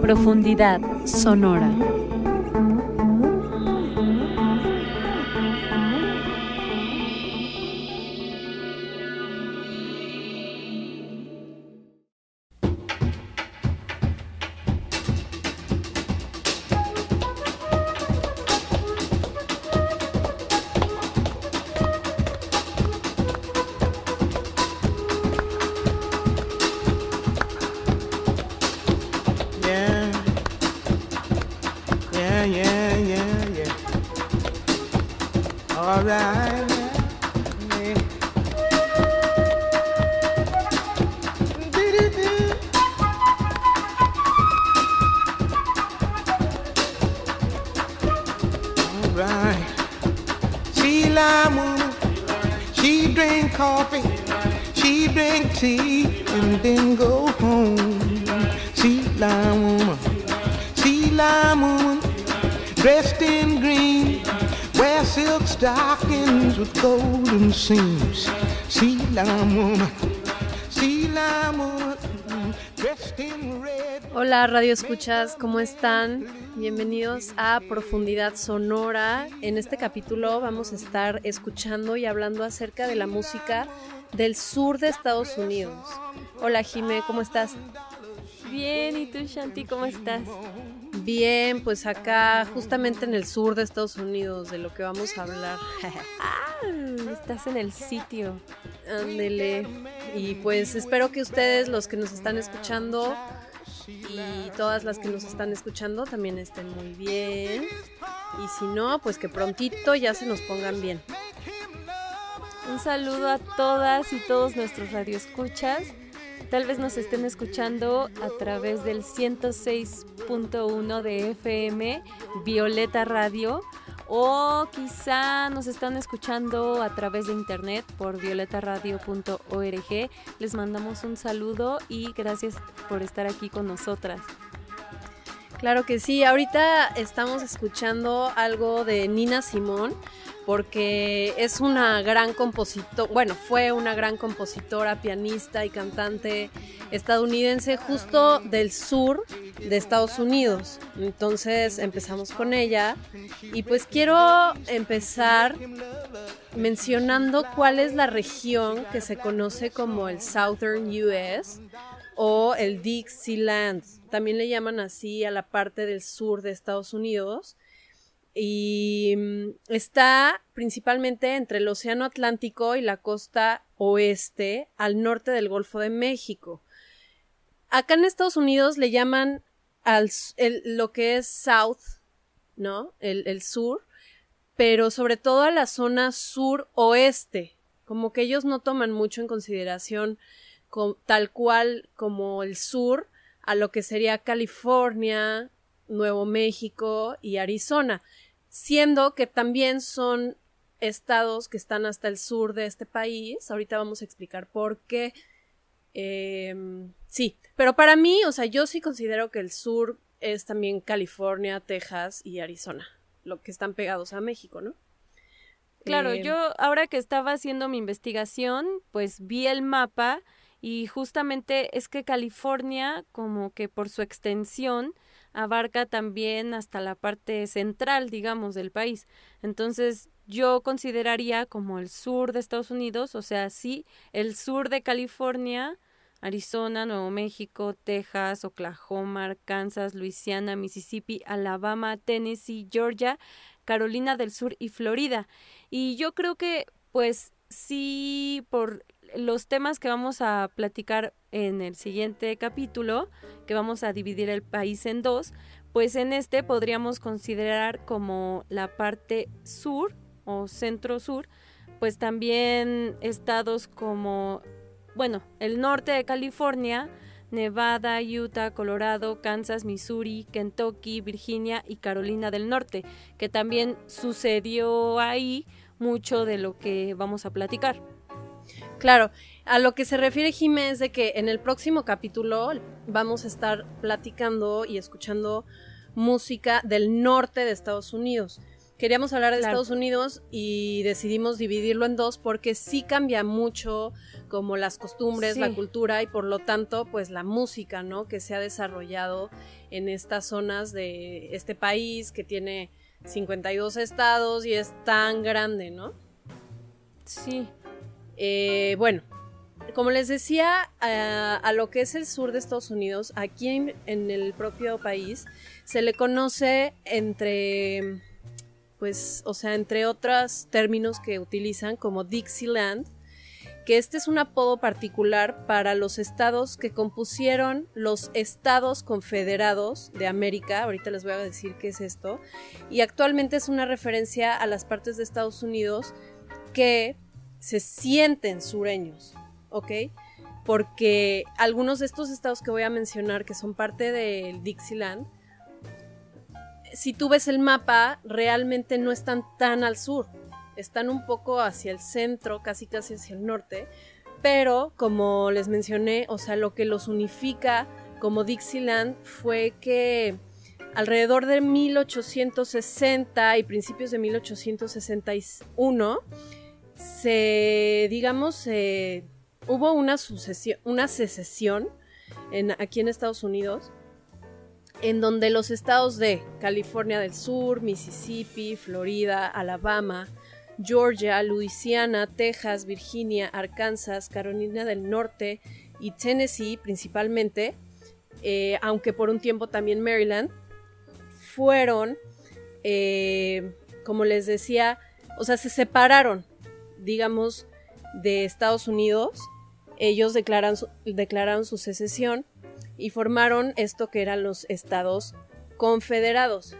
Profundidad sonora. Radio Escuchas, ¿cómo están? Bienvenidos a Profundidad Sonora. En este capítulo vamos a estar escuchando y hablando acerca de la música del sur de Estados Unidos. Hola Jime, ¿cómo estás? Bien, ¿y tú, Shanti, cómo estás? Bien, pues acá justamente en el sur de Estados Unidos, de lo que vamos a hablar. Ah, estás en el sitio. Ándele. Y pues espero que ustedes, los que nos están escuchando, y todas las que nos están escuchando también estén muy bien. Y si no, pues que prontito ya se nos pongan bien. Un saludo a todas y todos nuestros radioescuchas. Tal vez nos estén escuchando a través del 106.1 de FM Violeta Radio o quizá nos están escuchando a través de internet por violetaradio.org. Les mandamos un saludo y gracias por estar aquí con nosotras. Claro que sí, ahorita estamos escuchando algo de Nina Simón porque es una gran compositora, bueno, fue una gran compositora, pianista y cantante estadounidense justo del sur de Estados Unidos. Entonces empezamos con ella y pues quiero empezar mencionando cuál es la región que se conoce como el Southern US o el Dixieland. También le llaman así a la parte del sur de Estados Unidos y mm, está principalmente entre el Océano Atlántico y la costa oeste al norte del Golfo de México. Acá en Estados Unidos le llaman al el- lo que es South, ¿no? El, el sur, pero sobre todo a la zona sur-oeste, como que ellos no toman mucho en consideración co- tal cual como el sur a lo que sería California, Nuevo México y Arizona, siendo que también son estados que están hasta el sur de este país. Ahorita vamos a explicar por qué. Em, sí, pero para mí, o sea, yo sí considero que el sur es también California, Texas y Arizona, lo que están pegados a México, ¿no? Claro, Eh, yo ahora que estaba haciendo mi investigación, pues vi el mapa y justamente es que California, como que por su extensión, abarca también hasta la parte central, digamos, del país. Entonces, yo consideraría como el sur de Estados Unidos, o sea, sí, el sur de California, Arizona, Nuevo México, Texas, Oklahoma, Arkansas, Luisiana, Mississippi, Alabama, Tennessee, Georgia, Carolina del Sur y Florida. Y yo creo que, pues, sí, por los temas que vamos a platicar en el siguiente capítulo, que vamos a dividir el país en dos, pues en este podríamos considerar como la parte sur o centro-sur, pues también estados como, bueno, el norte de California, Nevada, Utah, Colorado, Kansas, Missouri, Kentucky, Virginia y Carolina del Norte, que también sucedió ahí mucho de lo que vamos a platicar. Claro, a lo que se refiere Jimé es de que en el próximo capítulo vamos a estar platicando y escuchando música del norte de Estados Unidos, queríamos hablar de Claro. Estados Unidos y decidimos dividirlo en dos porque sí cambia mucho como las costumbres, Sí. la cultura y por lo tanto pues la música, ¿no? Que se ha desarrollado en estas zonas de este país que tiene 52 estados y es tan grande, ¿no? Sí. Eh, bueno, como les decía, a, a lo que es el sur de Estados Unidos, aquí en, en el propio país, se le conoce entre, pues, o sea, entre otros términos que utilizan como Dixieland, que este es un apodo particular para los estados que compusieron los estados confederados de América, ahorita les voy a decir qué es esto, y actualmente es una referencia a las partes de Estados Unidos que se sienten sureños, ¿ok? Porque algunos de estos estados que voy a mencionar, que son parte del Dixieland, si tú ves el mapa, realmente no están tan al sur, están un poco hacia el centro, casi casi hacia el norte, pero como les mencioné, o sea, lo que los unifica como Dixieland fue que alrededor de 1860 y principios de 1861 se, digamos, eh, hubo una sucesión, una secesión aquí en Estados Unidos, en donde los estados de California del Sur, Mississippi, Florida, Alabama, Georgia, Louisiana, Texas, Virginia, Arkansas, Carolina del Norte y Tennessee principalmente, eh, aunque por un tiempo también Maryland, fueron, eh, como les decía, o sea, se separaron, digamos, de Estados Unidos. Ellos declaran su- declararon su secesión y formaron esto que eran los estados confederados.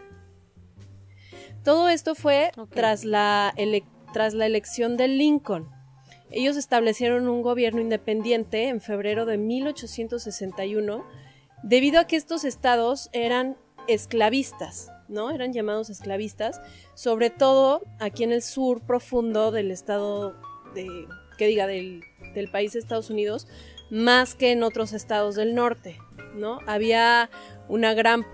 Todo esto fue tras, la tras la elección de Lincoln. Ellos establecieron un gobierno independiente en febrero de 1861 debido a que estos estados eran esclavistas, ¿no? Eran llamados esclavistas, sobre todo aquí en el sur profundo del estado que diga, del, país de Estados Unidos, más que en otros estados del norte, ¿no? Había una gran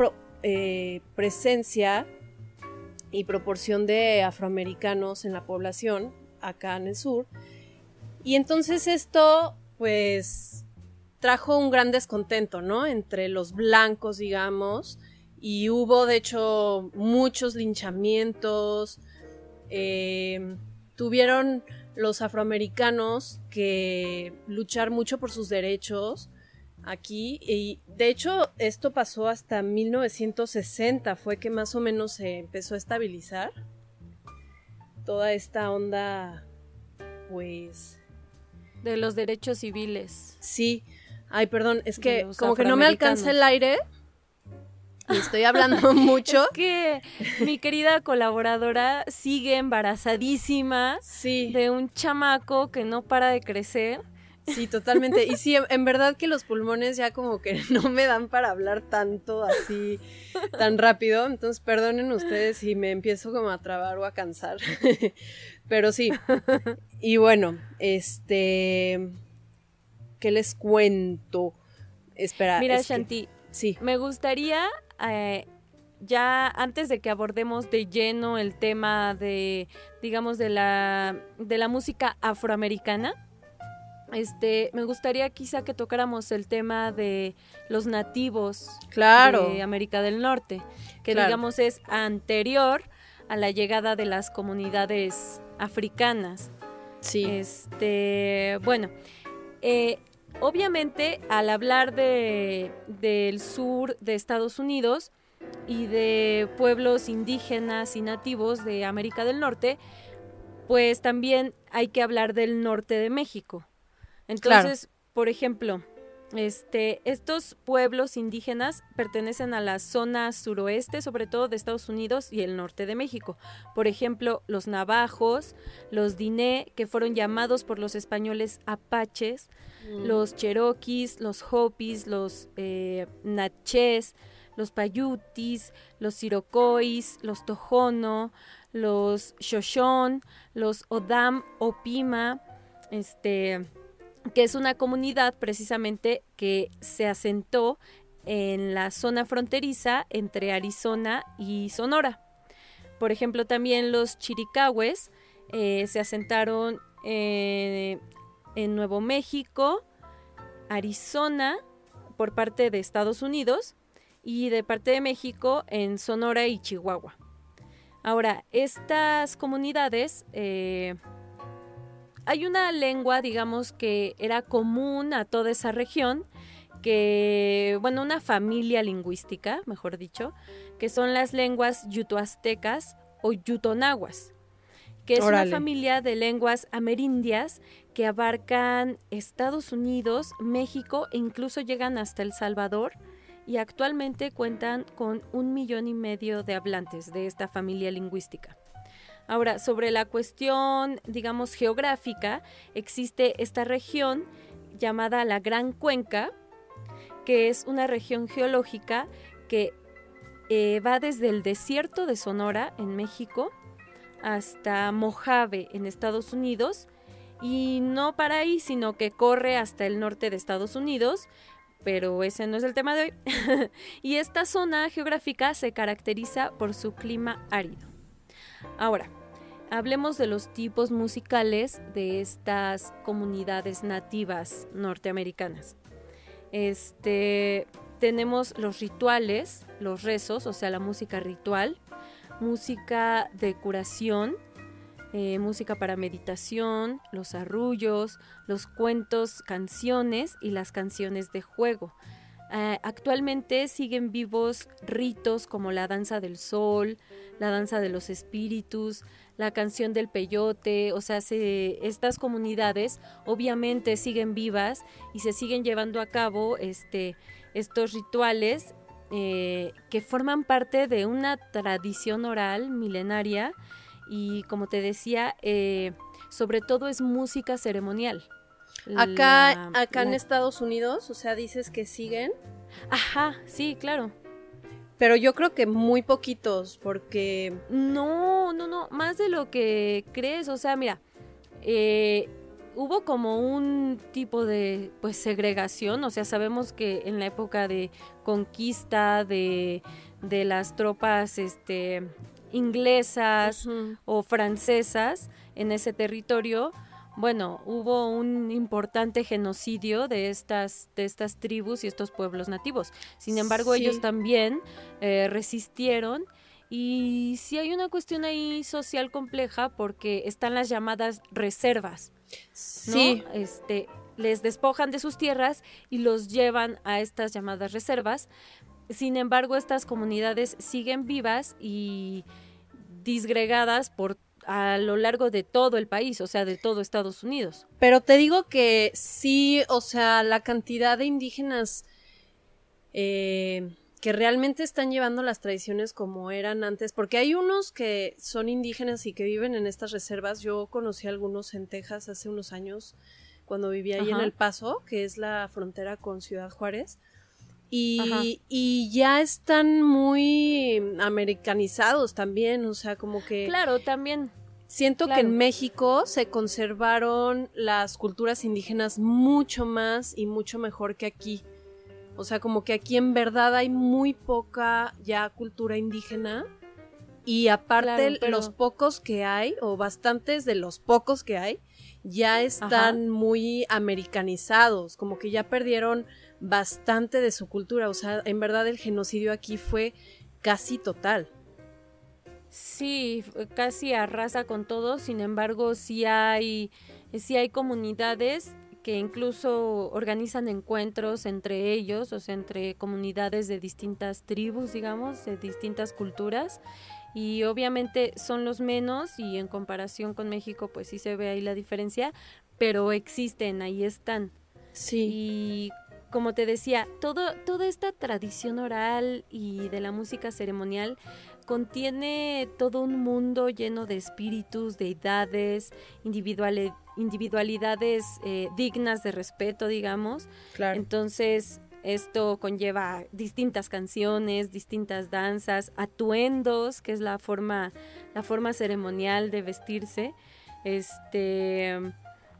eh, presencia y proporción de afroamericanos en la población acá en el sur. Y entonces esto, pues, trajo un gran descontento, ¿no? Entre los blancos, digamos, y hubo, de hecho, muchos linchamientos. eh, tuvieron los afroamericanos que luchar mucho por sus derechos aquí y de hecho esto pasó hasta 1960 fue que más o menos se empezó a estabilizar toda esta onda pues De los derechos civiles. sí ay perdón es que como que no me alcanza el aire y estoy hablando mucho Es que mi querida colaboradora sigue embarazadísima sí de un chamaco que no para de crecer. Sí, totalmente. Y sí, en- en verdad que los pulmones ya como que no me dan para hablar tanto así, tan rápido. Entonces, perdonen ustedes si me empiezo como a trabar o a cansar. Pero sí. Y bueno, este... ¿Qué les cuento? Espera. Mira, que- Shanti, Sí, me gustaría, eh, ya antes de que abordemos de lleno el tema de, digamos, de la, de la música afroamericana, este, me gustaría quizá que tocáramos el tema de los nativos claro. de América del Norte, que Claro. digamos es anterior a la llegada de las comunidades africanas. Sí, Este, bueno, eh, obviamente al hablar de, del sur de Estados Unidos y de pueblos indígenas y nativos de América del Norte, pues también hay que hablar del norte de México. Entonces, por ejemplo, este, estos pueblos indígenas pertenecen a la zona suroeste, sobre todo de Estados Unidos y el norte de México. Por ejemplo, los navajos, los diné, que fueron llamados por los españoles apaches, Mm. los cherokees, los hopis, los eh, natchez, los payutis, los iroquois, los tojono, los shoshone, los odam opima, este, que es una comunidad precisamente que se asentó en la zona fronteriza entre Arizona y Sonora. por ejemplo, también los chiricahues eh, se asentaron eh, en Nuevo México, Arizona, por parte de Estados Unidos, y de parte de México en Sonora y Chihuahua. Ahora, estas comunidades, eh, hay una lengua, digamos, que era común a toda esa región, que, bueno, una familia lingüística, mejor dicho, que son las lenguas yutoaztecas o yutonaguas, que es una familia de lenguas amerindias que abarcan Estados Unidos, México e incluso llegan hasta El Salvador y actualmente cuentan con un millón y medio de hablantes de esta familia lingüística. Ahora, sobre la cuestión, digamos, geográfica, existe esta región llamada la Gran Cuenca, que es una región geológica que eh, va desde el desierto de Sonora en México hasta Mojave en Estados Unidos y no para ahí, sino que corre hasta el norte de Estados Unidos, pero ese no es el tema de hoy. y esta zona geográfica se caracteriza por su clima árido. Ahora, hablemos de los tipos musicales de estas comunidades nativas norteamericanas. Este, tenemos los rituales, los rezos, o sea, la música ritual, música de curación, eh, música para meditación, los arrullos, los cuentos, canciones y las canciones de juego. Eh, actualmente siguen vivos ritos como la danza del sol, la danza de los espíritus, la canción del peyote, o sea, estas comunidades obviamente siguen vivas y se siguen llevando a cabo este, estos rituales eh, que forman parte de una tradición oral milenaria y como te decía, eh, sobre todo es música ceremonial. Acá, acá en Estados Unidos, o sea, dices que siguen. Ajá, sí, claro. Pero yo creo que muy poquitos, porque... No, no, no, más de lo que crees, o sea, mira, eh, hubo como un tipo de pues segregación, o sea, sabemos que en la época de conquista de, de las tropas este inglesas o francesas en ese territorio, bueno, hubo un importante genocidio de estas, de estas tribus y estos pueblos nativos. Sin embargo, ellos también eh, resistieron y sí hay una cuestión ahí social compleja porque están las llamadas reservas. Sí. Este, les despojan de sus tierras y los llevan a estas llamadas reservas. Sin embargo, estas comunidades siguen vivas y disgregadas por a lo largo de todo el país, o sea, de todo Estados Unidos. Pero te digo que sí, o sea, la cantidad de indígenas eh, que realmente están llevando las tradiciones como eran antes, porque hay unos que son indígenas y que viven en estas reservas. Yo conocí a algunos en Texas hace unos años, cuando vivía ahí en El Paso, que es la frontera con Ciudad Juárez. Y, y, ya están muy americanizados también, o sea, como que... Claro, también. Siento que en México se conservaron las culturas indígenas mucho más y mucho mejor que aquí. O sea, como que aquí en verdad hay muy poca ya cultura indígena. Y aparte los pocos que hay, o bastantes de los pocos que hay, ya están muy americanizados, como que ya perdieron bastante de su cultura. O sea, en verdad el genocidio aquí fue casi total. Sí, casi arrasa con todo, sin embargo, sí hay, sí hay comunidades que incluso organizan encuentros entre ellos, o sea, entre comunidades de distintas tribus, digamos, de distintas culturas. Y obviamente son los menos y en comparación con México, pues sí se ve ahí la diferencia, pero existen, ahí están. Sí. Y como te decía, todo, toda esta tradición oral y de la música ceremonial contiene todo un mundo lleno de espíritus, deidades, individualidades eh, dignas de respeto, digamos. Entonces, esto conlleva distintas canciones, distintas danzas, atuendos, que es la forma, la forma ceremonial de vestirse. Este,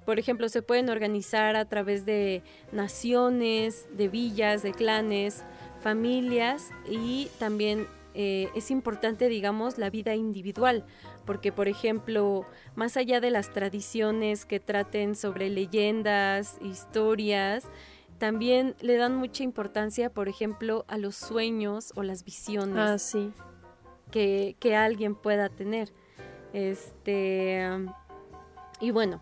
por ejemplo, se pueden organizar a través de naciones, de villas, de clanes, familias y también eh, es importante, digamos, la vida individual, porque, por ejemplo, más allá de las tradiciones que traten sobre leyendas, historias, también le dan mucha importancia, por ejemplo, a los sueños o las visiones Ah, sí. que, que alguien pueda tener. Este, y bueno,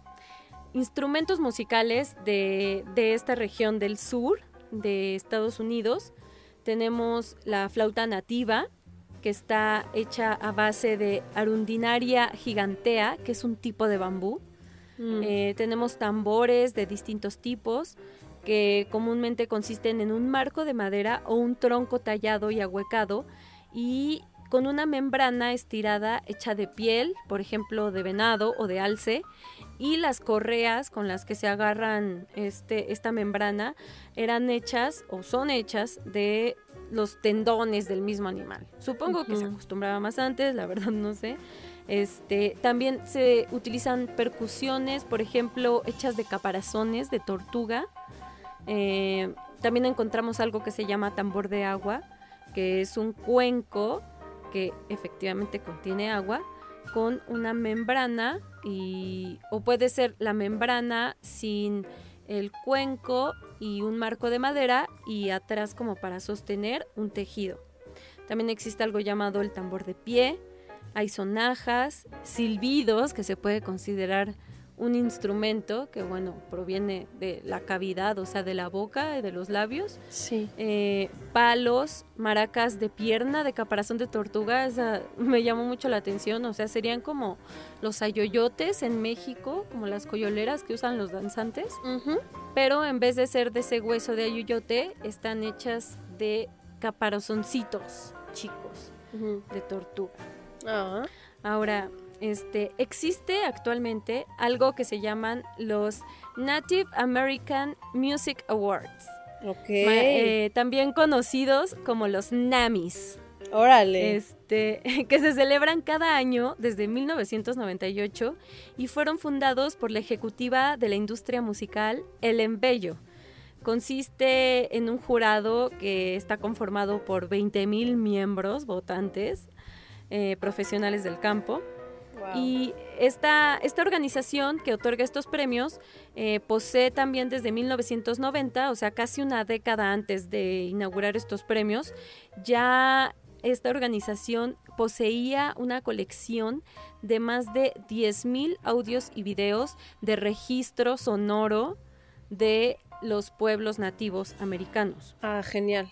instrumentos musicales de, de esta región del sur de Estados Unidos. Tenemos la flauta nativa, que está hecha a base de arundinaria gigantea, que es un tipo de bambú. Mm. Eh, tenemos tambores de distintos tipos que comúnmente consisten en un marco de madera o un tronco tallado y ahuecado y con una membrana estirada hecha de piel, por ejemplo de venado o de alce, y las correas con las que se agarran este, esta membrana eran hechas o son hechas de los tendones del mismo animal. Supongo que se acostumbraba más antes, la verdad no sé. Este, también se utilizan percusiones, por ejemplo, hechas de caparazones de tortuga. Eh, también encontramos algo que se llama tambor de agua, que es un cuenco que efectivamente contiene agua con una membrana y o puede ser la membrana sin el cuenco y un marco de madera y atrás como para sostener un tejido. También existe algo llamado el tambor de pie, hay sonajas, silbidos que se puede considerar un instrumento que bueno proviene de la cavidad, o sea de la boca y de los labios Sí. eh, palos, maracas de pierna, de caparazón de tortuga, esa me llamó mucho la atención, o sea, serían como los ayoyotes en México, como las coyoleras que usan los danzantes, pero en vez de ser de ese hueso de ayoyote, están hechas de caparazoncitos chicos de tortuga. Ah. Ahora, este, existe actualmente algo que se llaman los Native American Music Awards. Ok. Ma- eh, también conocidos como los NAMIs, Órale. este, que se celebran cada año desde 1998 y fueron fundados por la ejecutiva de la industria musical, Ellen Bello. Consiste en un jurado que está conformado por 20.000 miembros votantes eh, profesionales del campo. Wow. Y esta, esta organización que otorga estos premios eh, posee también desde 1990, o sea, casi una década antes de inaugurar estos premios, ya esta organización poseía una colección de más de 10.000 audios y videos de registro sonoro de los pueblos nativos americanos. Ah, genial.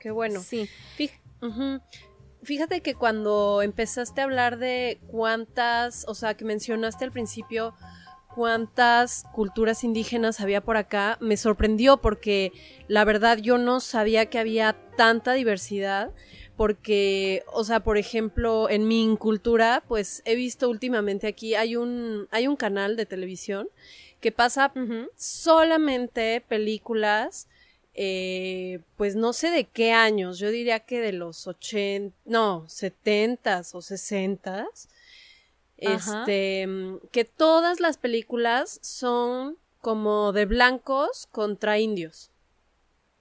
Qué bueno. Sí. Fíjate que cuando empezaste a hablar de cuántas, o sea, que mencionaste al principio cuántas culturas indígenas había por acá, me sorprendió porque la verdad yo no sabía que había tanta diversidad porque, o sea, por ejemplo, en mi cultura, pues he visto últimamente aquí hay un hay un canal de televisión que pasa solamente películas, eh, pues no sé de qué años, yo diría que de los 80, no, 70s o 60s, Ajá. este, que todas las películas son como de blancos contra indios.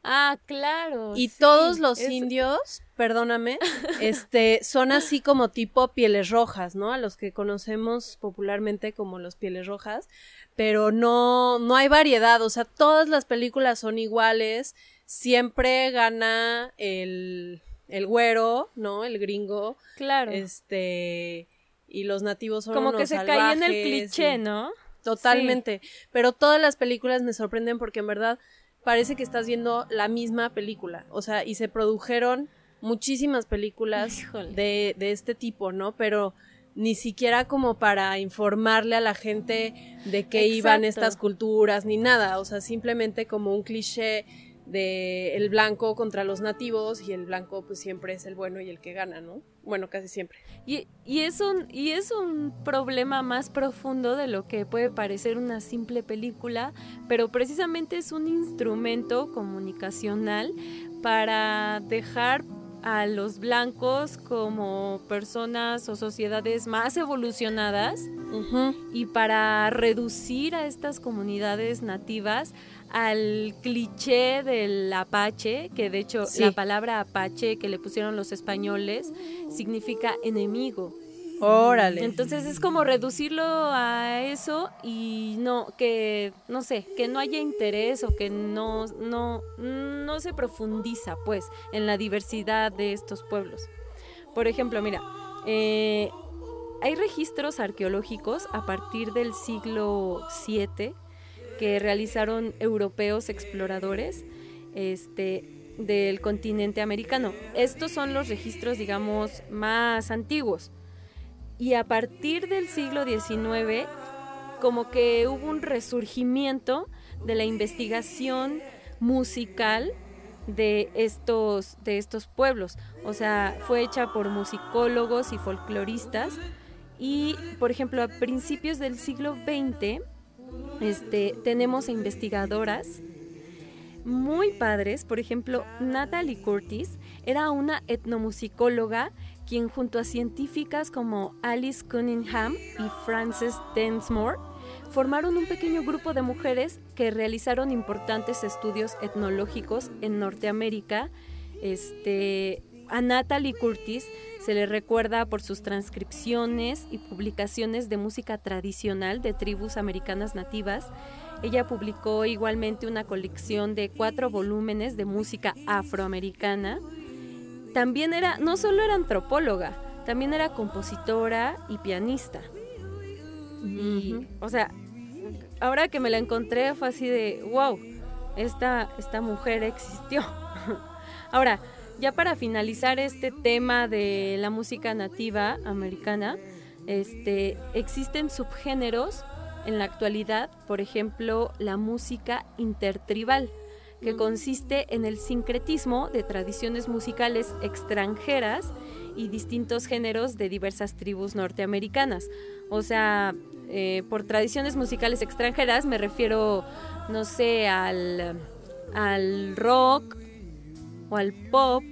Ah, claro. Y sí, todos los es- indios, perdóname, este, son así como tipo pieles rojas, ¿no? A los que conocemos popularmente como los pieles rojas, pero no, no hay variedad, o sea, todas las películas son iguales, siempre gana el, el güero, ¿no? El gringo, Claro. este, y los nativos son Como que se cae en el cliché, y- ¿no? Totalmente. Pero todas las películas me sorprenden porque en verdad parece que estás viendo la misma película. O sea, y se produjeron muchísimas películas de, de este tipo, ¿no? Pero ni siquiera como para informarle a la gente de qué iban estas culturas ni nada. O sea, simplemente como un cliché de el blanco contra los nativos y el blanco pues siempre es el bueno y el que gana, ¿no? Bueno, casi siempre. Y, y es un, y es un problema más profundo de lo que puede parecer una simple película, pero precisamente es un instrumento comunicacional para dejar a los blancos como personas o sociedades más evolucionadas y para reducir a estas comunidades nativas al cliché del apache, que de hecho Sí. la palabra apache que le pusieron los españoles significa enemigo. Órale. Entonces es como reducirlo a eso y no que no sé, que no haya interés o que no no no se profundiza pues en la diversidad de estos pueblos. Por ejemplo, mira, eh, hay registros arqueológicos a partir del siglo VII que realizaron europeos exploradores este, del continente americano. Estos son los registros, digamos, más antiguos. Y a partir del siglo XIX, como que hubo un resurgimiento de la investigación musical de estos, de estos pueblos. O sea, fue hecha por musicólogos y folcloristas. Y, por ejemplo, a principios del siglo XX, este, tenemos investigadoras muy padres. Por ejemplo, Natalie Curtis era una etnomusicóloga quien junto a científicas como Alice Cunningham y Frances Densmore formaron un pequeño grupo de mujeres que realizaron importantes estudios etnológicos en Norteamérica. Este, a Natalie Curtis se le recuerda por sus transcripciones y publicaciones de música tradicional de tribus americanas nativas. Ella publicó igualmente una colección de cuatro volúmenes de música afroamericana. También era, no solo era antropóloga, también era compositora y pianista. Y, o sea, ahora que me la encontré fue así de, wow, esta, esta mujer existió. ahora, ya para finalizar este tema de la música nativa americana, este, existen subgéneros en la actualidad, por ejemplo, la música intertribal, que consiste en el sincretismo de tradiciones musicales extranjeras y distintos géneros de diversas tribus norteamericanas. O sea, eh, por tradiciones musicales extranjeras me refiero, no sé, al, al rock o al pop.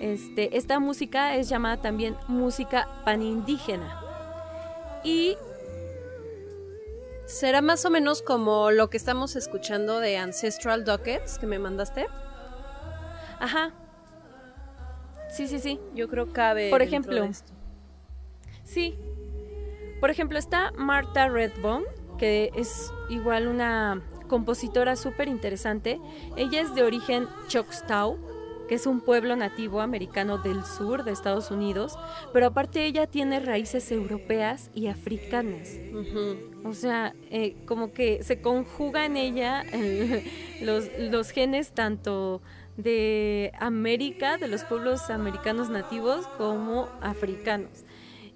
Este, esta música es llamada también música panindígena. Y ¿Será más o menos como lo que estamos escuchando de Ancestral Dockets que me mandaste? Ajá. Sí, sí, sí. Yo creo cabe. Por ejemplo, de esto. Sí. Por ejemplo, está Martha Redbone, que es igual una compositora súper interesante. Ella es de origen Choctaw, que es un pueblo nativo americano del sur de Estados Unidos, pero aparte ella tiene raíces europeas y africanas. O sea, eh, como que se conjuga en ella eh, los, los genes tanto de América, de los pueblos americanos nativos, como africanos.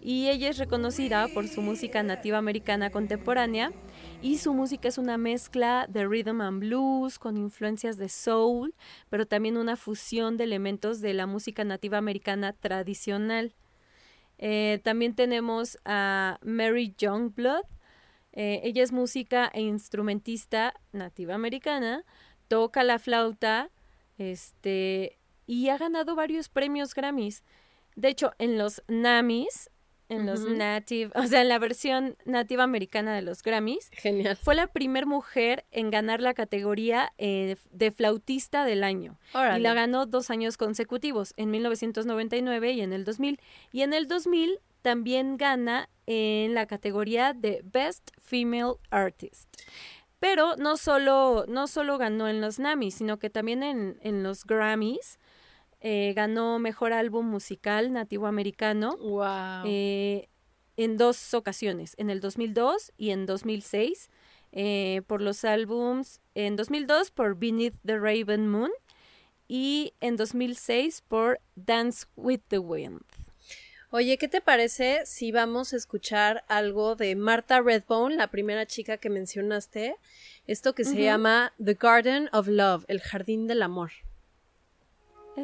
Y ella es reconocida por su música nativa americana contemporánea y su música es una mezcla de rhythm and blues con influencias de soul, pero también una fusión de elementos de la música nativa americana tradicional. Eh, también tenemos a Mary Youngblood, eh, ella es música e instrumentista nativa americana, toca la flauta, este, y ha ganado varios premios Grammys. De hecho, en los NAMIs, en los native, o sea, en la versión nativa americana de los Grammys, Genial. fue la primer mujer en ganar la categoría eh, de flautista del año. Órale. Y la ganó dos años consecutivos, en 1999 y en el 2000. Y en el 2000 también gana en la categoría de Best Female Artist. Pero no solo, no solo ganó en los NAMI, sino que también en, en los Grammys eh, ganó Mejor Álbum Musical Nativo Americano Wow. eh, en dos ocasiones, en el 2002 y en 2006, eh, por los álbums, en 2002 por Beneath the Raven Moon y en 2006 por Dance with the Wind. Oye, ¿qué te parece si vamos a escuchar algo de Martha Redbone, la primera chica que mencionaste? Esto que se llama The Garden of Love, el jardín del amor. I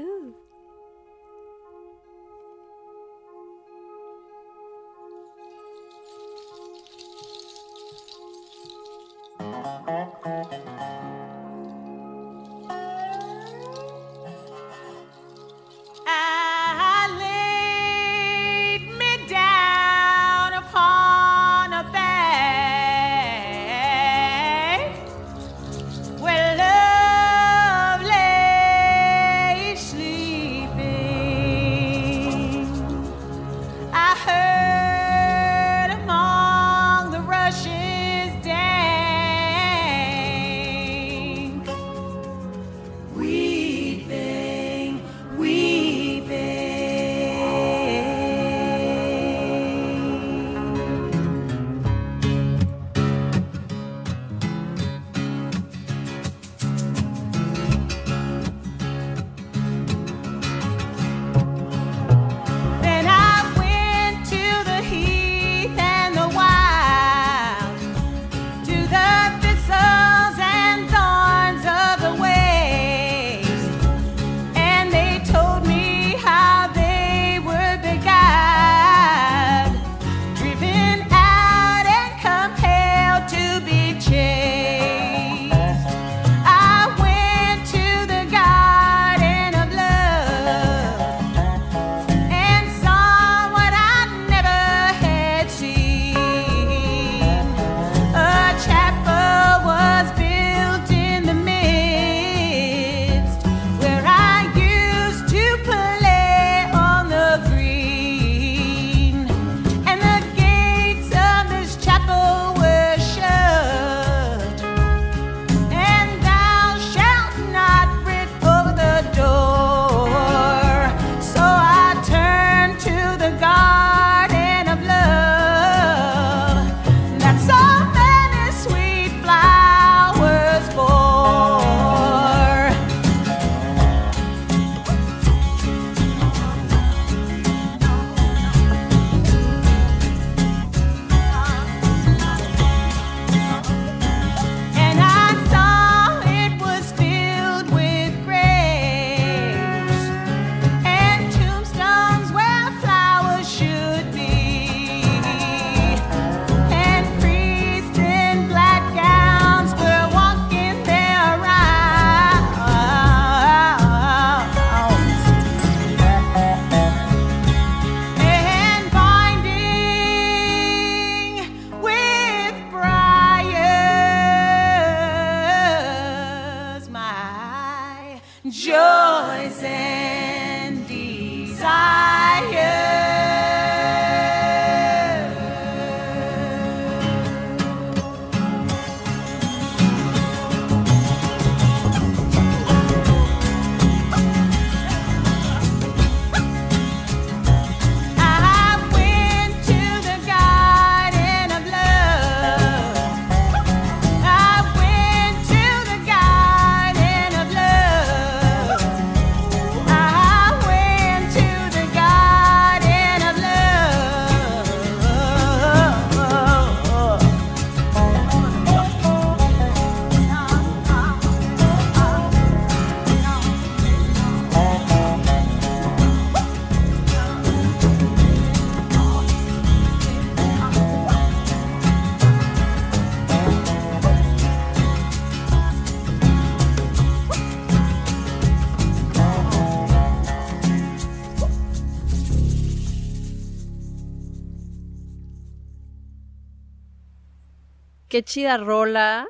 Qué chida rola.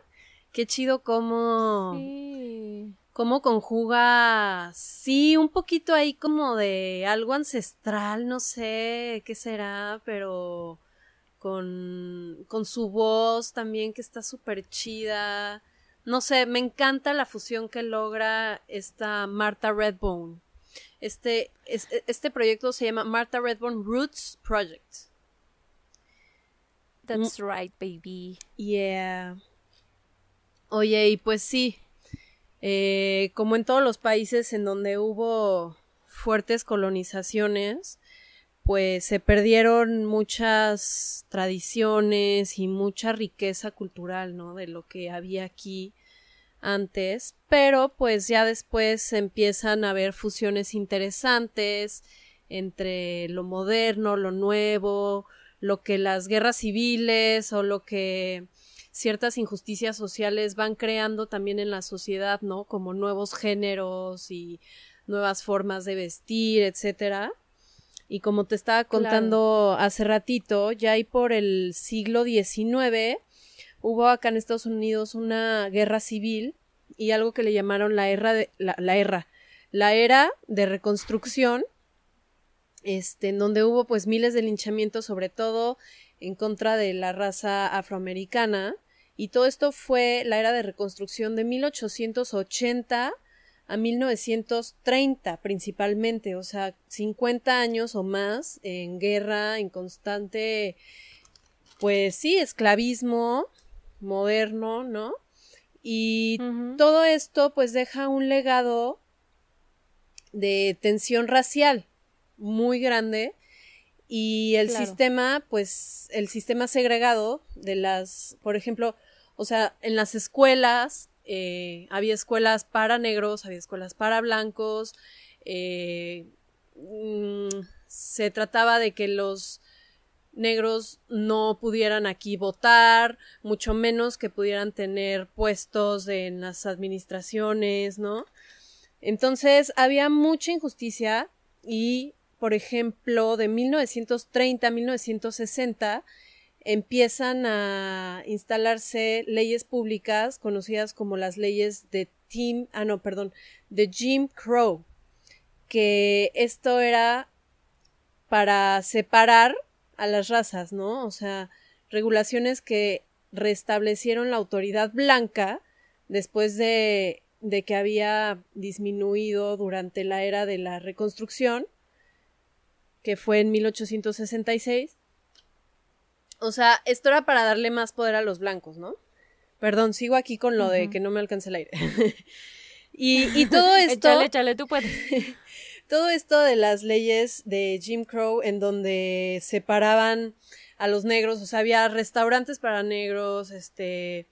Qué chido cómo, Sí. cómo conjuga, sí, un poquito ahí como de algo ancestral, no sé qué será, pero con, con su voz también que está súper chida. No sé, me encanta la fusión que logra esta Martha Redbone. Este, es- este proyecto se llama Martha Redbone Roots Project. That's right, baby. Yeah. Oye, y pues sí, eh, como en todos los países en donde hubo fuertes colonizaciones, pues se perdieron muchas tradiciones y mucha riqueza cultural, ¿no? De lo que había aquí antes, pero pues ya después empiezan a haber fusiones interesantes entre lo moderno, lo nuevo, lo que las guerras civiles o lo que ciertas injusticias sociales van creando también en la sociedad, ¿no? Como nuevos géneros y nuevas formas de vestir, etcétera. Y como te estaba contando hace ratito, ya ahí por el siglo XIX hubo acá en Estados Unidos una guerra civil y algo que le llamaron la era de la, la era la era de reconstrucción este en donde hubo pues miles de linchamientos sobre todo en contra de la raza afroamericana y todo esto fue la era de reconstrucción de 1880 a 1930 principalmente, o sea, 50 años o más en guerra, en constante, pues sí, esclavismo moderno, ¿no? Y todo esto pues deja un legado de tensión racial muy grande y el Claro. sistema pues el sistema segregado de las por ejemplo o sea en las escuelas eh, había escuelas para negros había escuelas para blancos eh, mm, se trataba de que los negros no pudieran aquí votar, mucho menos que pudieran tener puestos en las administraciones, ¿no? Entonces había mucha injusticia y, por ejemplo, de 1930 a 1960 empiezan a instalarse leyes públicas conocidas como las leyes de Tim, ah no, perdón, de Jim Crow, que esto era para separar a las razas, ¿no? O sea, regulaciones que restablecieron la autoridad blanca después de, de que había disminuido durante la era de la reconstrucción, que fue en 1866. O sea, esto era para darle más poder a los blancos, ¿no? Perdón, sigo aquí con lo de que no me alcanza el aire. y, y todo esto Échale, échale, tú puedes. todo esto de las leyes de Jim Crow en donde separaban a los negros, o sea, había restaurantes para negros, este,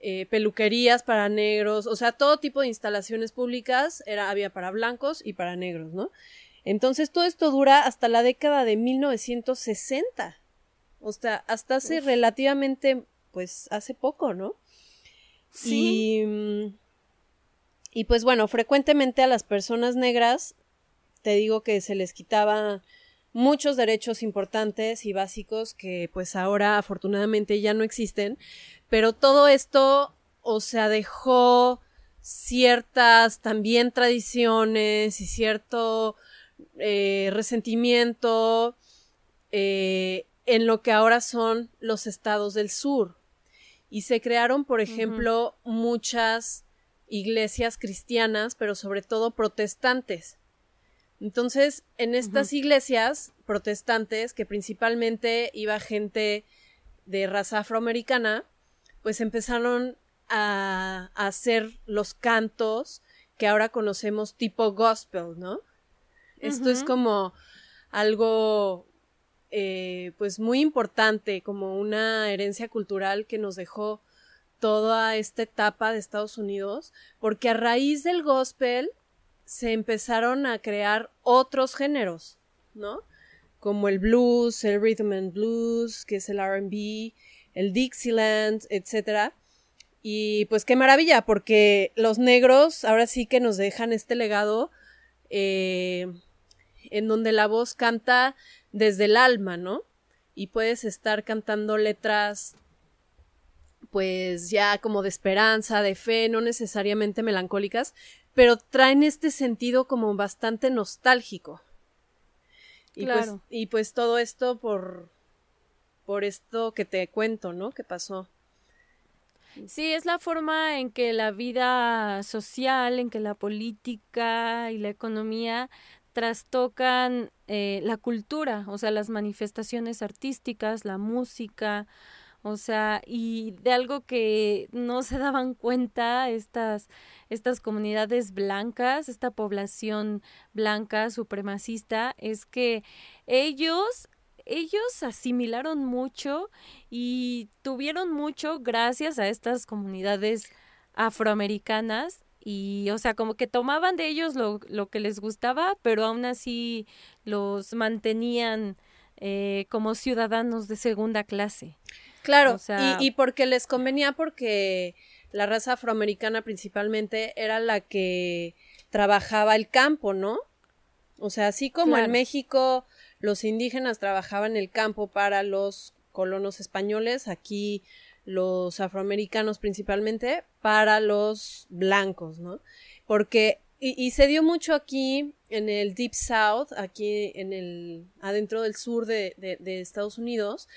eh, peluquerías para negros, o sea, todo tipo de instalaciones públicas era, había para blancos y para negros, ¿no? Entonces todo esto dura hasta la década de 1960. O sea, hasta hace relativamente, pues, hace poco, ¿no? Sí. Y, mm, y pues bueno, frecuentemente a las personas negras, te digo que se les quitaba muchos derechos importantes y básicos que pues ahora afortunadamente ya no existen, pero todo esto, o sea, dejó ciertas también tradiciones y cierto eh, resentimiento eh, en lo que ahora son los estados del sur. Y se crearon, por ejemplo, muchas iglesias cristianas, pero sobre todo protestantes. Entonces, en estas iglesias protestantes, que principalmente iba gente de raza afroamericana, pues empezaron a, a hacer los cantos que ahora conocemos tipo gospel, ¿no? Esto es como algo eh, pues muy importante, como una herencia cultural que nos dejó toda esta etapa de Estados Unidos, porque a raíz del gospel se empezaron a crear otros géneros, ¿no? Como el blues, el rhythm and blues, que es el R&B, el Dixieland, etcétera. Y pues qué maravilla, porque los negros ahora sí que nos dejan este legado eh, en donde la voz canta desde el alma, ¿no? Y puedes estar cantando letras pues ya como de esperanza, de fe, no necesariamente melancólicas, pero traen este sentido como bastante nostálgico. Y pues, Claro. y pues todo esto por por esto que te cuento, ¿no? Que pasó. Sí, es la forma en que la vida social, en que la política y la economía trastocan eh, la cultura, o sea, las manifestaciones artísticas, la música, o sea, y de algo que no se daban cuenta estas, estas comunidades blancas, esta población blanca supremacista, es que ellos, ellos asimilaron mucho y tuvieron mucho gracias a estas comunidades afroamericanas y, o sea, como que tomaban de ellos lo, lo que les gustaba, pero aún así los mantenían eh, como ciudadanos de segunda clase. Claro, O sea- y, y porque les convenía porque la raza afroamericana principalmente era la que trabajaba el campo, ¿no? O sea, así como en. México los indígenas trabajaban el campo para los colonos españoles, aquí los afroamericanos principalmente para los blancos, ¿no? Porque y, se dio mucho aquí en el Deep South, aquí en el adentro del sur de, de- de Estados Unidos,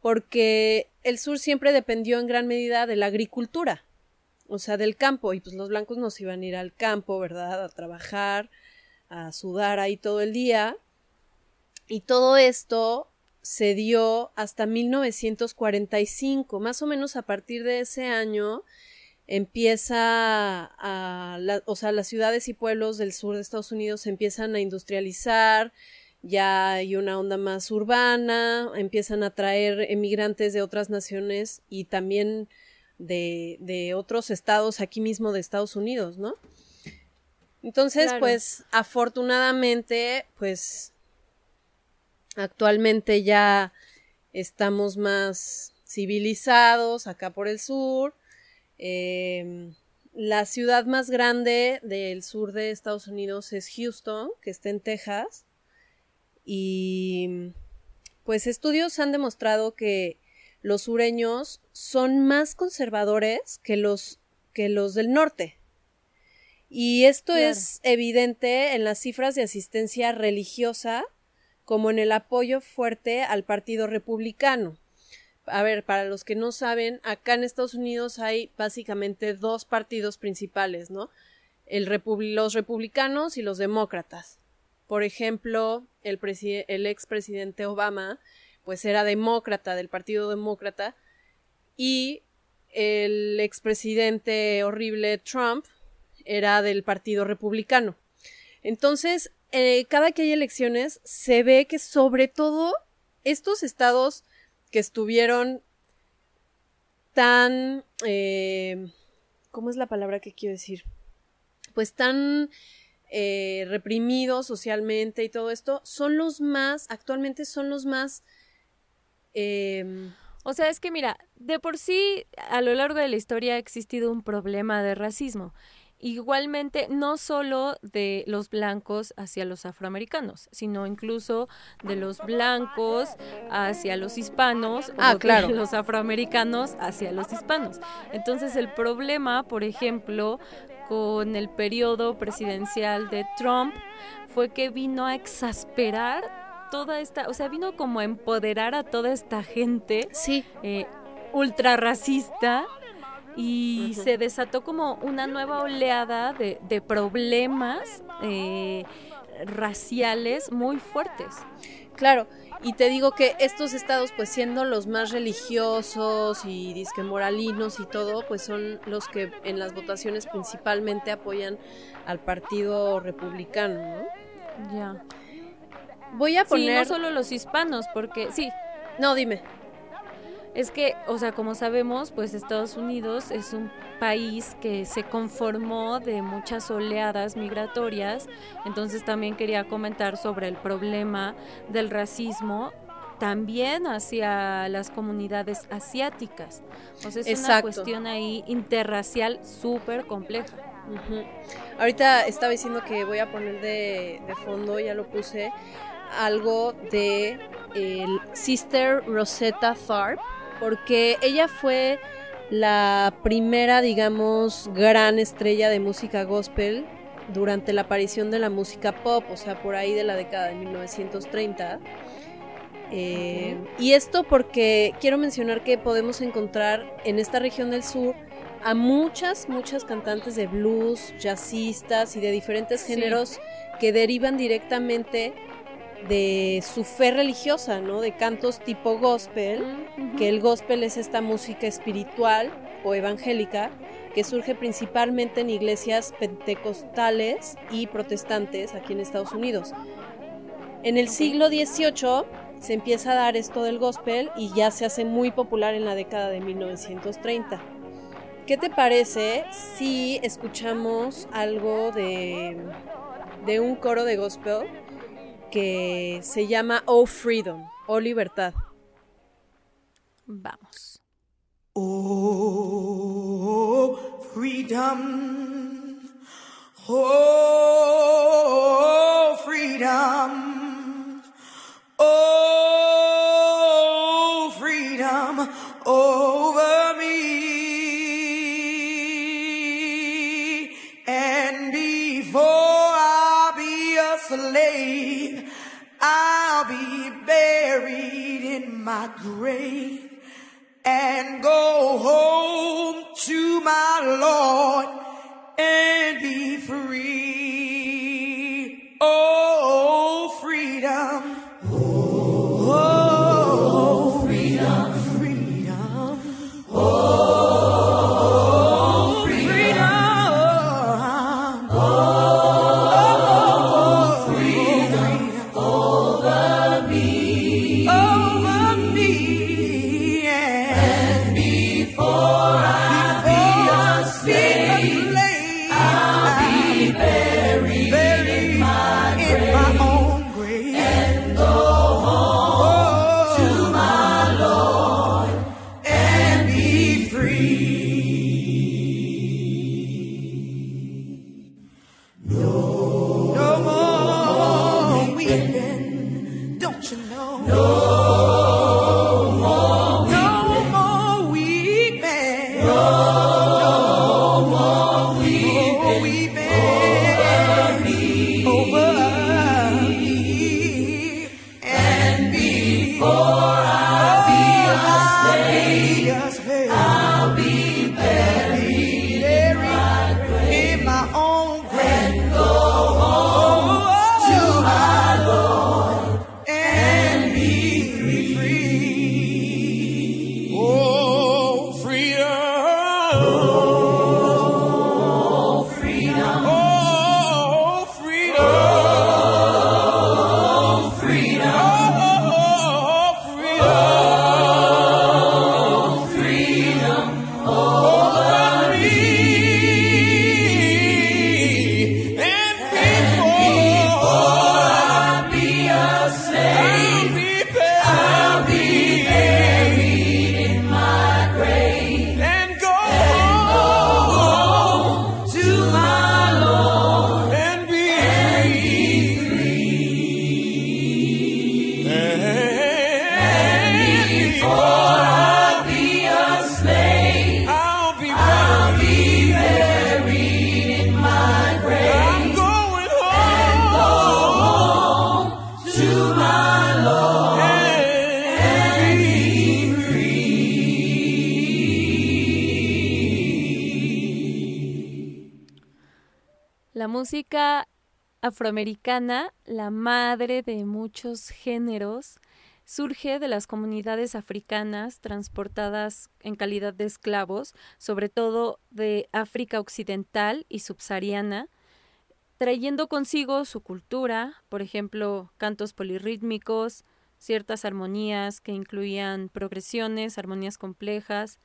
porque el sur siempre dependió en gran medida de la agricultura, o sea, del campo, y pues los blancos nos iban a ir al campo, ¿verdad? A trabajar, a sudar ahí todo el día. Y todo esto se dio hasta 1945, más o menos a partir de ese año empieza a, la- o sea, las ciudades y pueblos del sur de Estados Unidos se empiezan a industrializar, ya hay una onda más urbana, empiezan a traer emigrantes de otras naciones y también de, de otros estados aquí mismo de Estados Unidos, ¿no? Entonces, Claro. pues, afortunadamente, pues, actualmente ya estamos más civilizados acá por el sur. Eh, la ciudad más grande del sur de Estados Unidos es Houston, que está en Texas. Y pues estudios han demostrado que los sureños son más conservadores que los, que los del norte. Y esto Claro. es evidente en las cifras de asistencia religiosa como en el apoyo fuerte al Partido Republicano. A ver, para los que no saben, acá en Estados Unidos hay básicamente dos partidos principales, ¿no? Los republicanos y los demócratas. Por ejemplo, el, el expresidente Obama, pues era demócrata, del Partido Demócrata, y el expresidente horrible Trump era del Partido Republicano. Entonces, eh, cada que hay elecciones, se ve que sobre todo estos estados que estuvieron tan... eh, ¿Cómo es la palabra que quiero decir? Pues tan eh, reprimidos socialmente y todo esto, son los más, actualmente son los más... em, O sea, es que mira, de por sí a lo largo de la historia ha existido un problema de racismo. Igualmente, no solo de los blancos hacia los afroamericanos, sino incluso de los blancos hacia los hispanos Ah, o claro. de los afroamericanos hacia los hispanos. Entonces, el problema, por ejemplo, con el periodo presidencial de Trump fue que vino a exasperar toda esta, o sea, vino como a empoderar a toda esta gente Sí, eh, ultra racista y se desató como una nueva oleada de, de problemas eh, raciales muy fuertes. claro. Y te digo que estos estados, pues siendo los más religiosos y disque moralinos y todo, pues son los que en las votaciones principalmente apoyan al partido republicano, ¿no? Ya. Voy a Sí, poner... no solo los hispanos, porque sí, no, dime. Es que, o sea, como sabemos, pues Estados Unidos es un país que se conformó de muchas oleadas migratorias, entonces también quería comentar sobre el problema del racismo también hacia las comunidades asiáticas. O sea, es una cuestión ahí interracial súper compleja. Ujú. Ahorita estaba diciendo que voy a poner de, de fondo, ya lo puse, algo de el Sister Rosetta Tharpe, porque ella fue la primera, digamos, gran estrella de música gospel durante la aparición de la música pop, o sea, por ahí de la década de 1930. Eh, Y esto porque quiero mencionar que podemos encontrar en esta región del sur a muchas, muchas cantantes de blues, jazzistas y de diferentes Sí. géneros que derivan directamente de su fe religiosa, ¿no? De cantos tipo gospel, que el gospel es esta música espiritual o evangélica que surge principalmente en iglesias pentecostales y protestantes aquí en Estados Unidos. En el siglo XVIII se empieza a dar esto del gospel y ya se hace muy popular en la década de 1930. ¿Qué te parece si escuchamos algo de, de un coro de gospel que se llama Oh Freedom, Oh Libertad? Vamos. Oh, freedom. Oh, freedom. Oh, freedom over me. And before I a slave, I'll be buried in my grave and go home to my Lord and be free. Oh, freedom. Oh, freedom. Freedom. Oh, La música afroamericana, la madre de muchos géneros, surge de las comunidades africanas transportadas en calidad de esclavos, sobre todo de África Occidental y subsahariana, trayendo consigo su cultura, por ejemplo, cantos polirrítmicos, ciertas armonías que incluían progresiones, armonías complejas,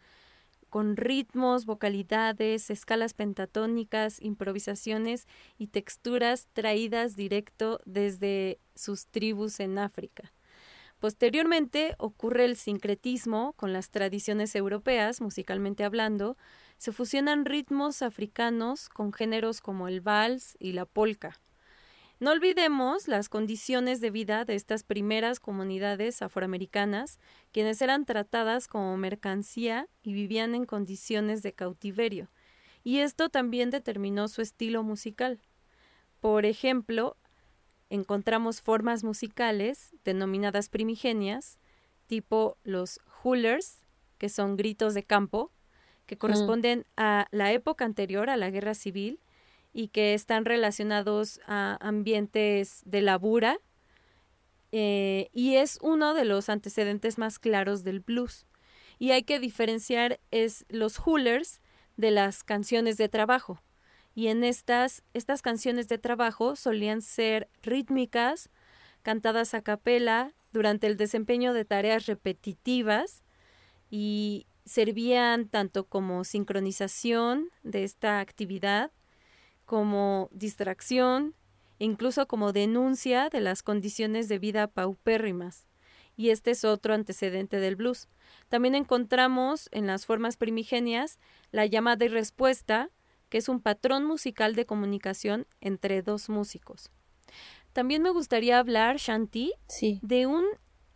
con ritmos, vocalidades, escalas pentatónicas, improvisaciones y texturas traídas directo desde sus tribus en África. Posteriormente ocurre el sincretismo con las tradiciones europeas, musicalmente hablando, se fusionan ritmos africanos con géneros como el vals y la polka. No olvidemos las condiciones de vida de estas primeras comunidades afroamericanas, quienes eran tratadas como mercancía y vivían en condiciones de cautiverio, y esto también determinó su estilo musical. Por ejemplo, encontramos formas musicales denominadas primigenias, tipo los hullers, que son gritos de campo, que corresponden a la época anterior a la guerra civil y que están relacionados a ambientes de labura eh, y es uno de los antecedentes más claros del blues. Y hay que diferenciar es los hullers de las canciones de trabajo. Y en estas, estas canciones de trabajo solían ser rítmicas, cantadas a capela durante el desempeño de tareas repetitivas y servían tanto como sincronización de esta actividad como distracción, incluso como denuncia de las condiciones de vida paupérrimas. Y este es otro antecedente del blues. También encontramos en las formas primigenias la llamada y respuesta, que es un patrón musical de comunicación entre dos músicos. También me gustaría hablar, Shanti, Sí. de un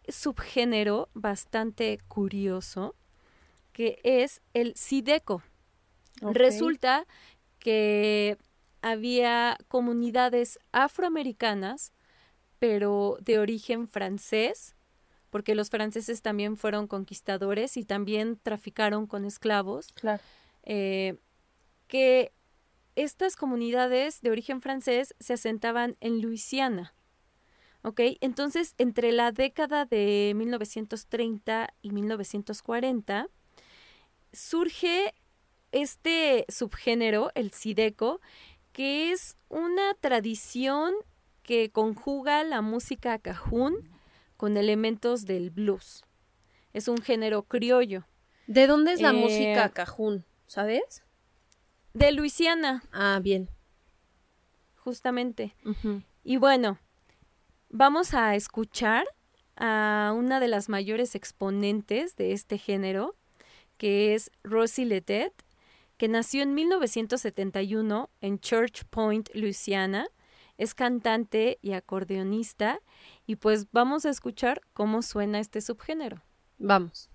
subgénero bastante curioso que es el sideco. Resulta que había comunidades afroamericanas, pero de origen francés, porque los franceses también fueron conquistadores y también traficaron con esclavos, Claro. eh, que estas comunidades de origen francés se asentaban en Luisiana. ¿Ok? Entonces, entre la década de 1930 y 1940, surge este subgénero, el sideco, que es una tradición que conjuga la música cajún con elementos del blues. Es un género criollo. ¿De dónde es la Eh, música cajún? ¿Sabes? De Luisiana, Ah, bien. justamente. Y bueno, vamos a escuchar a una de las mayores exponentes de este género, que es Rosie Ledet, que nació en 1971 en Church Point, Luisiana. Es cantante y acordeonista y pues vamos a escuchar cómo suena este subgénero. Vamos.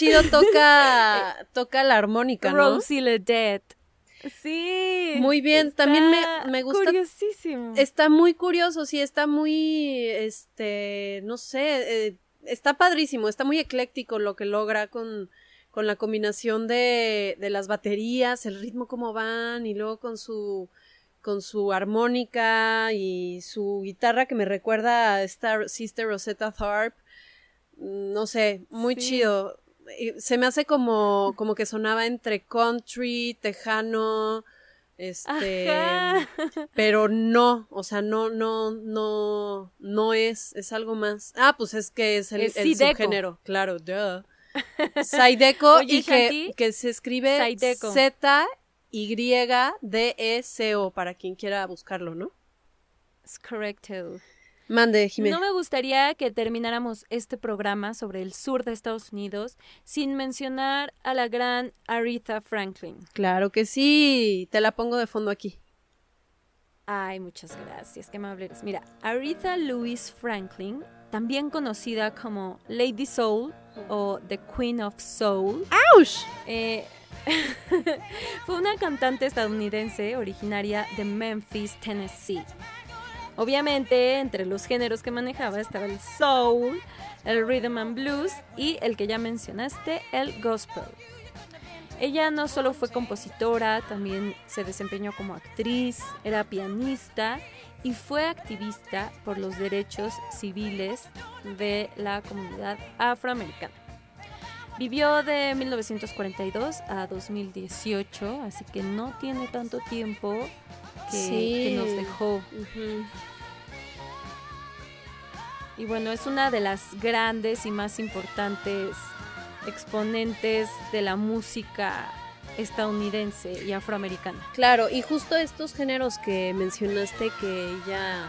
Chido toca, toca la armónica, ¿no? Rosie. Sí. Muy bien, también me- me gusta- Curiosísimo. Está muy curioso, sí, está muy, este, no sé, eh, está padrísimo, está muy ecléctico lo que logra con, con la combinación de, de las baterías, el ritmo cómo van y luego con su, con su armónica y su guitarra que me recuerda a esta Sister Rosetta Tharp, Mm, no sé, muy Sí. chido. Se me hace como, como que sonaba entre country, tejano, este, Ajá. pero no, o sea, no, no, no, no es, es algo más. Ah, pues es que es el, Es el Zydeco. subgénero, claro, duh. Oye, y que, que se escribe Zydeco. Z Y D E C O para quien quiera buscarlo, ¿no? Es correcto. Mande, Jiménez. No me gustaría que termináramos este programa sobre el sur de Estados Unidos sin mencionar a la gran Aretha Franklin. Claro que sí, te la pongo de fondo aquí. Ay, muchas gracias, qué amable eres. Mira, Aretha Louise Franklin, también conocida como Lady Soul o The Queen of Soul, ¡Auch! eh, fue una cantante estadounidense originaria de Memphis, Tennessee. Obviamente, entre los géneros que manejaba estaba el soul, el rhythm and blues y el que ya mencionaste, el gospel. Ella no solo fue compositora, también se desempeñó como actriz, era pianista y fue activista por los derechos civiles de la comunidad afroamericana. Vivió de 1942 a 2018, así que no tiene tanto tiempo que, Sí. que nos dejó. Y bueno, es una de las grandes y más importantes exponentes de la música estadounidense y afroamericana. Claro, y justo estos géneros que mencionaste que ella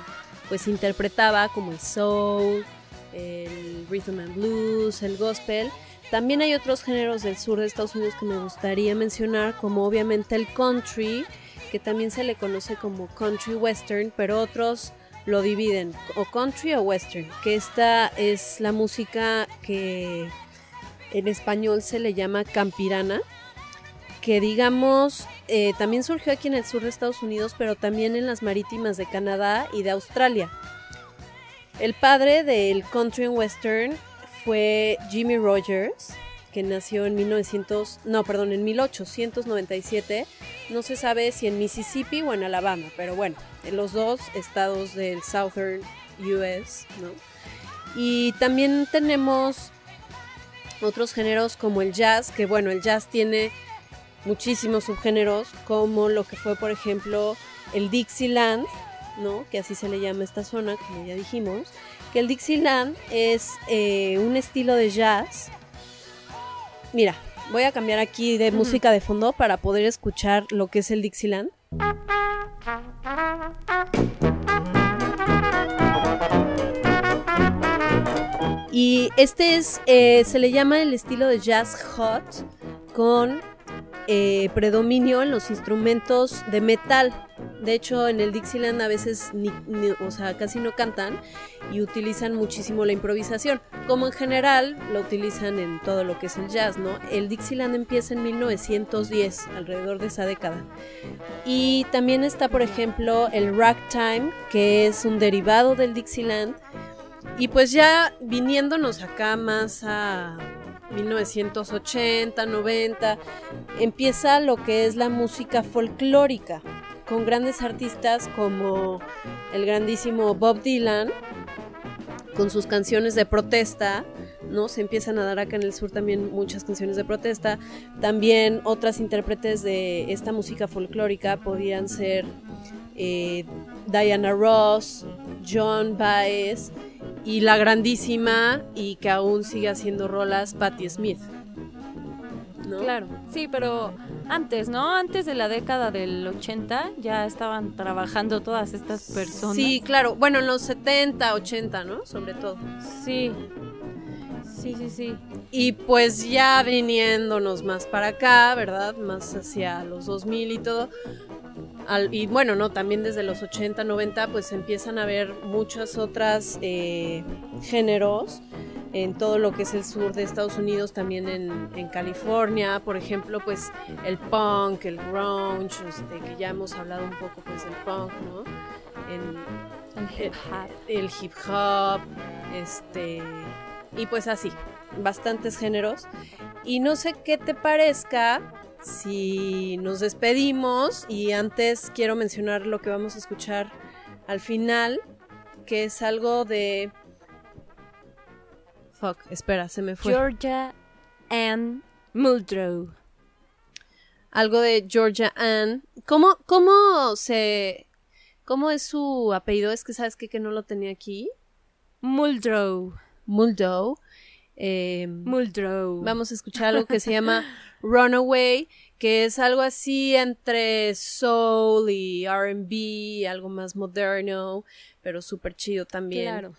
pues interpretaba como el soul, el rhythm and blues, el gospel, también hay otros géneros del sur de Estados Unidos que me gustaría mencionar, como obviamente el country, que también se le conoce como country western, pero otros lo dividen, o country o western, que esta es la música que en español se le llama campirana, que digamos eh, también surgió aquí en el sur de Estados Unidos, pero también en las marítimas de Canadá y de Australia. El padre del country and western fue Jimmy Rogers, que nació en 1900, no, perdón, en 1897. No se sabe si en Mississippi o en Alabama, pero bueno, en los dos estados del Southern US, ¿no? Y también tenemos otros géneros como el jazz, que bueno, el jazz tiene muchísimos subgéneros, como lo que fue, por ejemplo, el Dixieland, ¿no? Que así se le llama esta zona, como ya dijimos. Que el Dixieland es eh, un estilo de jazz. Mira, voy a cambiar aquí de música de fondo para poder escuchar lo que es el Dixieland. Y este es, eh, se le llama el estilo de jazz hot con eh, predominio en los instrumentos de metal. De hecho, en el Dixieland a veces ni, o sea, casi no cantan y utilizan muchísimo la improvisación, como en general lo utilizan en todo lo que es el jazz, ¿no? El Dixieland empieza en 1910, alrededor de esa década. Y también está, por ejemplo, el ragtime, que es un derivado del Dixieland. Y pues ya viniéndonos acá más a 1980, 90, empieza lo que es la música folclórica, con grandes artistas como el grandísimo Bob Dylan, con sus canciones de protesta, ¿no? Se empiezan a dar acá en el sur también muchas canciones de protesta. También otras intérpretes de esta música folclórica podían ser eh, Diana Ross, John Baez y la grandísima y que aún sigue haciendo rolas Patti Smith. ¿no? Claro, sí, pero antes, ¿no? Antes de la década del 80 ya estaban trabajando todas estas personas. Sí, claro. Bueno, en los 70, 80, ¿no? Sobre todo. Sí. Sí, sí, sí. Y pues ya viniéndonos más para acá, ¿verdad? Más hacia los 2000 y todo. Al- y bueno, no, también desde los 80, 90, pues empiezan a haber muchas otras eh, géneros en todo lo que es el sur de Estados Unidos, también en, en California, por ejemplo, pues el punk, el grunge, este, que ya hemos hablado un poco pues del punk, ¿no? En, El hip hop. el hip hop, este, y pues así, bastantes géneros. Y no sé qué te parezca si nos despedimos y antes quiero mencionar lo que vamos a escuchar al final, que es algo de... Fuck, espera, se me fue. Georgia Ann Muldrow. Algo de Georgia Ann. ¿Cómo, cómo se... ¿Cómo es su apellido? Es que sabes qué? que no lo tenía aquí. Muldrow. Muldow. Eh, Muldrow. vamos a escuchar algo que se llama Runaway, que es algo así entre soul y RB, algo más moderno, pero súper chido también. Claro.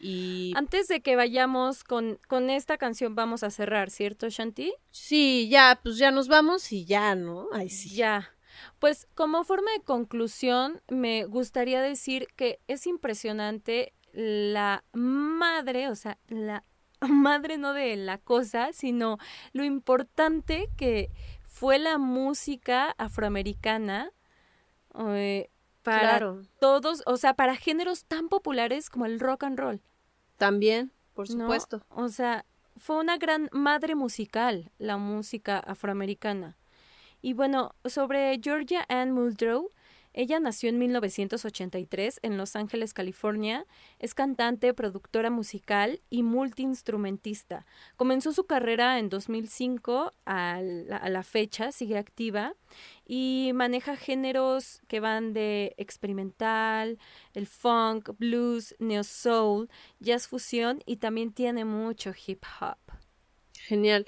Y Antes de que vayamos con, con esta canción, vamos a cerrar, ¿cierto, Shanti? sí, ya, pues ya nos vamos y ya, ¿no? Ay, sí. Ya. Pues como forma de conclusión, me gustaría decir que es impresionante la madre, o sea, la madre no de la cosa, sino lo importante que fue la música afroamericana eh, para Claro, todos, o sea, para géneros tan populares como el rock and roll. también, por ¿no? supuesto. O sea, fue una gran madre musical, la música afroamericana. Y bueno, sobre Georgia Ann Muldrow, ella nació en 1983 en Los Ángeles, California. Es cantante, productora musical y multiinstrumentista. Comenzó su carrera en 2005, a la, fecha sigue activa y maneja géneros que van de experimental, el funk, blues, neo soul, jazz fusión y también tiene mucho hip hop. Genial.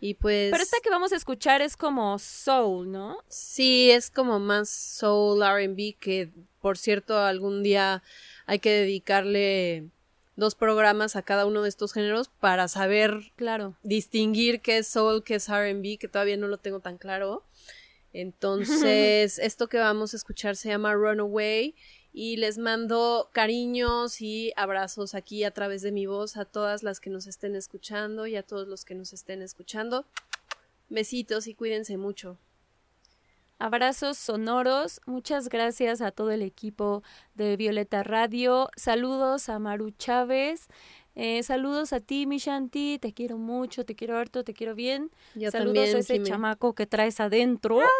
Y pues Pero esta que vamos a escuchar es como soul, ¿no? sí, es como más soul R&B que, por cierto, algún día hay que dedicarle dos programas a cada uno de estos géneros para saber Claro. distinguir qué es soul, qué es R&B, que todavía no lo tengo tan claro. Entonces, esto que vamos a escuchar se llama Runaway y les mando cariños y abrazos aquí a través de mi voz a todas las que nos estén escuchando y a todos los que nos estén escuchando. Besitos y cuídense mucho. Abrazos sonoros. Muchas gracias a todo el equipo de Violeta Radio. Saludos a Maru Chávez. Eh, saludos a ti, mi Shanti. Te quiero mucho, te quiero harto, te quiero bien. Yo saludos también, a ese chamaco que traes adentro.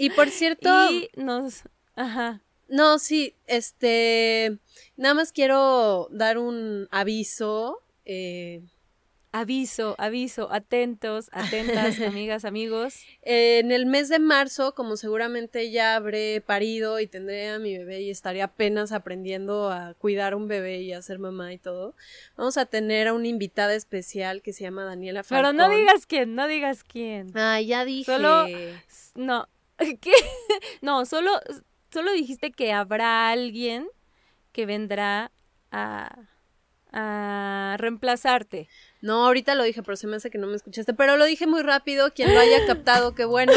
Y por cierto, Y nos. Ajá. No, sí, este, nada más quiero dar un aviso. eh, Aviso, aviso, atentos, atentas, amigas, amigos. en el mes de marzo, como seguramente ya habré parido y tendré a mi bebé y estaré apenas aprendiendo a cuidar un bebé y a ser mamá y todo, vamos a tener a una invitada especial que se llama Daniela Pero Falcón. no digas quién, no digas quién. Ah, ya dije. Solo- No, ¿qué? No, solo, solo dijiste que habrá alguien que vendrá a, a reemplazarte. No, ahorita lo dije, pero se me hace que no me escuchaste. Pero lo dije muy rápido. Quien lo haya captado, qué bueno.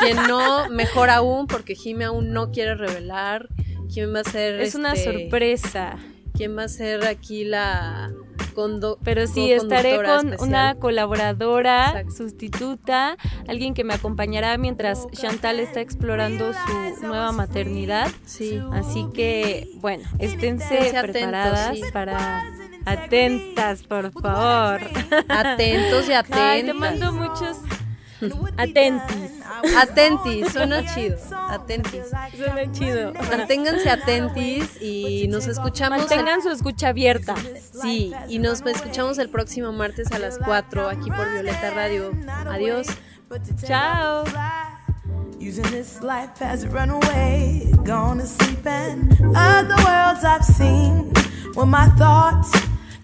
Quien no, mejor aún, porque Jime aún no quiere revelar. ¿Quién va a ser? Es una este, sorpresa. ¿Quién va a ser aquí la condo Pero sí, estaré con especial? una colaboradora Exacto. sustituta, alguien que me acompañará mientras Chantal está explorando su nueva maternidad. Sí. Así que, bueno, esténse atentos, preparadas sí. para... Atentas, por favor. Atentos y atentas. Ay, te mando muchos atentis. Atentis, suena chido. Atentis. Suena chido. Manténganse atentis y nos escuchamos. el- Mantengan su escucha abierta. Sí, y nos escuchamos el próximo martes a las 4 aquí por Violeta Radio. Adiós. Chao. Using this life as a runaway, gone to sleep and other worlds I've seen. When my thoughts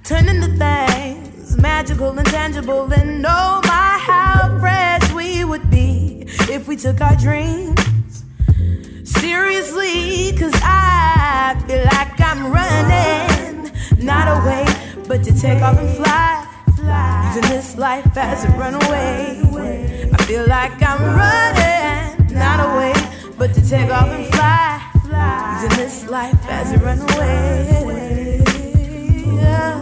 turn into things magical and tangible, and oh my, how fresh we would be if we took our dreams seriously. Cause I feel like I'm running, not away, but to take off and fly. Using this life as a runaway. I feel like I'm running, not away, but to take off and fly. Using this life as a runaway. Yeah.